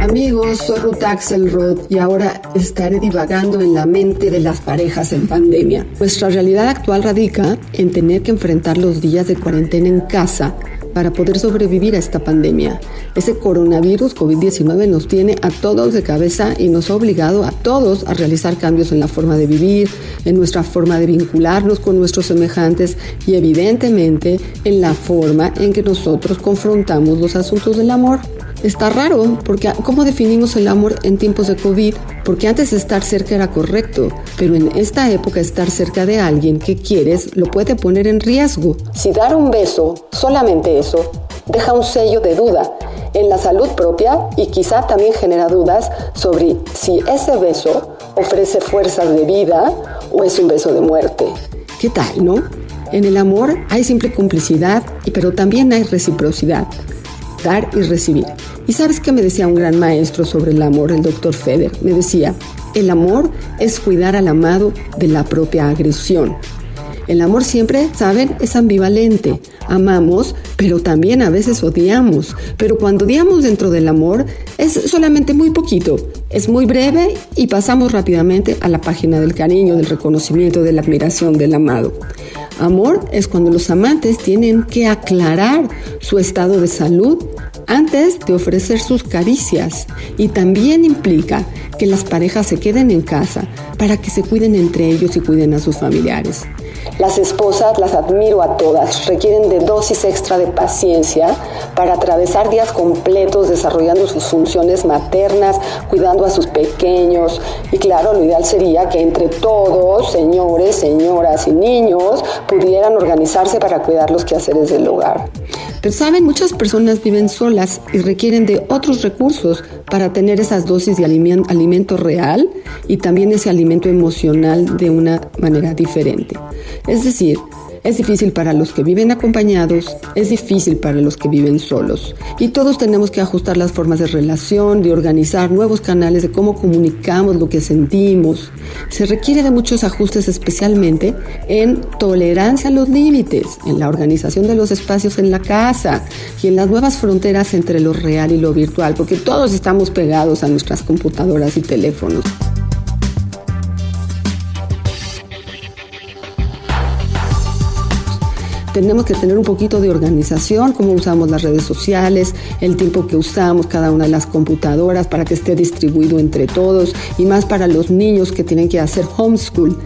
Amigos, soy Ruth Axelrod y ahora estaré divagando en la mente de las parejas en pandemia. Nuestra realidad actual radica en tener que enfrentar los días de cuarentena en casa para poder sobrevivir a esta pandemia. Ese coronavirus COVID-19 nos tiene a todos de cabeza y nos ha obligado a todos a realizar cambios en la forma de vivir, en nuestra forma de vincularnos con nuestros semejantes y evidentemente en la forma en que nosotros confrontamos los asuntos del amor. Está raro, porque ¿cómo definimos el amor en tiempos de COVID? Porque antes estar cerca era correcto, pero en esta época estar cerca de alguien que quieres lo puede poner en riesgo. Si dar un beso, solamente eso, deja un sello de duda en la salud propia y quizá también genera dudas sobre si ese beso ofrece fuerzas de vida o es un beso de muerte. ¿Qué tal, no? En el amor hay simple complicidad, pero también hay reciprocidad, dar y recibir. ¿Y sabes qué me decía un gran maestro sobre el amor, el doctor Feder? Me decía, el amor es cuidar al amado de la propia agresión. El amor siempre, ¿saben? Es ambivalente. Amamos, pero también a veces odiamos. Pero cuando odiamos dentro del amor es solamente muy poquito. Es muy breve y pasamos rápidamente a la página del cariño, del reconocimiento, de la admiración del amado. Amor es cuando los amantes tienen que aclarar su estado de salud antes de ofrecer sus caricias y también implica que las parejas se queden en casa para que se cuiden entre ellos y cuiden a sus familiares. Las esposas, las admiro a todas, requieren de dosis extra de paciencia para atravesar días completos desarrollando sus funciones maternas, cuidando a sus pequeños. Y claro, lo ideal sería que entre todos, señores, señoras y niños, pudieran organizarse para cuidar los quehaceres del hogar. Pero saben, muchas personas viven solas y requieren de otros recursos para tener esas dosis de alimento real y también ese alimento emocional de una manera diferente. Es decir, es difícil para los que viven acompañados, es difícil para los que viven solos. Y todos tenemos que ajustar las formas de relación, de organizar nuevos canales de cómo comunicamos lo que sentimos. Se requiere de muchos ajustes especialmente en tolerancia a los límites, en la organización de los espacios en la casa y en las nuevas fronteras entre lo real y lo virtual, porque todos estamos pegados a nuestras computadoras y teléfonos. Tenemos que tener un poquito de organización, cómo usamos las redes sociales, el tiempo que usamos cada una de las computadoras para que esté distribuido entre todos y más para los niños que tienen que hacer homeschool.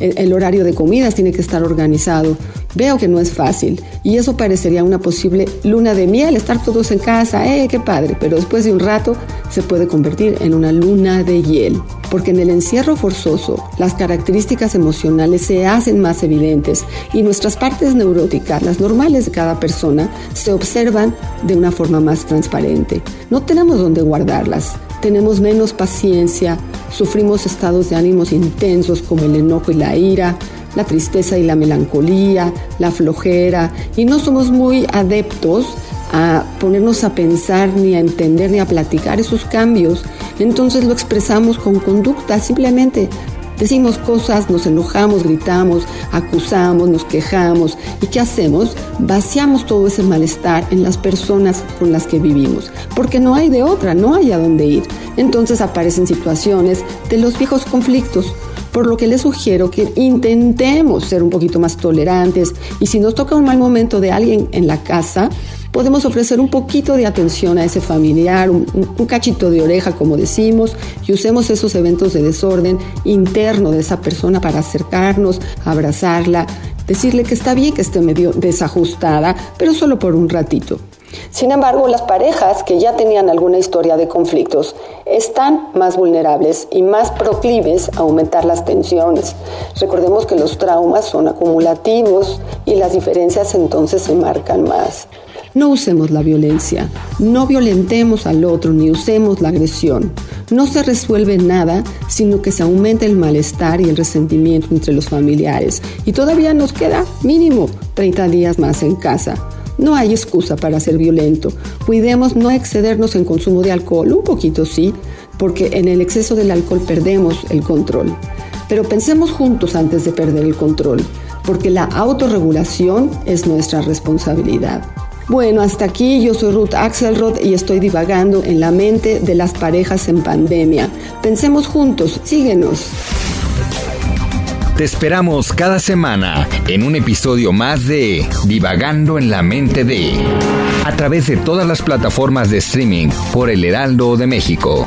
El, horario de comidas tiene que estar organizado. Veo que no es fácil y eso parecería una posible luna de miel, estar todos en casa, ¡eh, qué padre! Pero después de un rato se puede convertir en una luna de hiel porque en el encierro forzoso las características emocionales se hacen más evidentes y nuestras partes neuróticas, las normales de cada persona, se observan de una forma más transparente. No tenemos dónde guardarlas, tenemos menos paciencia, sufrimos estados de ánimos intensos como el enojo y la ira, la tristeza y la melancolía, la flojera, y no somos muy adeptos a ponernos a pensar, ni a entender, ni a platicar esos cambios. Entonces lo expresamos con conducta, simplemente decimos cosas, nos enojamos, gritamos, acusamos, nos quejamos. ¿Y qué hacemos? Vaciamos todo ese malestar en las personas con las que vivimos, porque no hay de otra, no hay a dónde ir. Entonces aparecen situaciones de los viejos conflictos por lo que les sugiero que intentemos ser un poquito más tolerantes y si nos toca un mal momento de alguien en la casa, podemos ofrecer un poquito de atención a ese familiar, un, cachito de oreja, como decimos, y usemos esos eventos de desorden interno de esa persona para acercarnos, abrazarla, decirle que está bien que esté medio desajustada, pero solo por un ratito. Sin embargo, las parejas que ya tenían alguna historia de conflictos están más vulnerables y más proclives a aumentar las tensiones. Recordemos que los traumas son acumulativos y las diferencias entonces se marcan más. No usemos la violencia, no violentemos al otro ni usemos la agresión. No se resuelve nada, sino que se aumenta el malestar y el resentimiento entre los familiares. Y todavía nos queda mínimo 30 días más en casa. No hay excusa para ser violento. Cuidemos no excedernos en consumo de alcohol, un poquito sí, porque en el exceso del alcohol perdemos el control. Pero pensemos juntos antes de perder el control, porque la autorregulación es nuestra responsabilidad. Bueno, hasta aquí yo soy Ruth Axelrod y estoy divagando en la mente de las parejas en pandemia. Pensemos juntos, síguenos. Te esperamos cada semana en un episodio más de Divagando en la mente de a través de todas las plataformas de streaming por El Heraldo de México.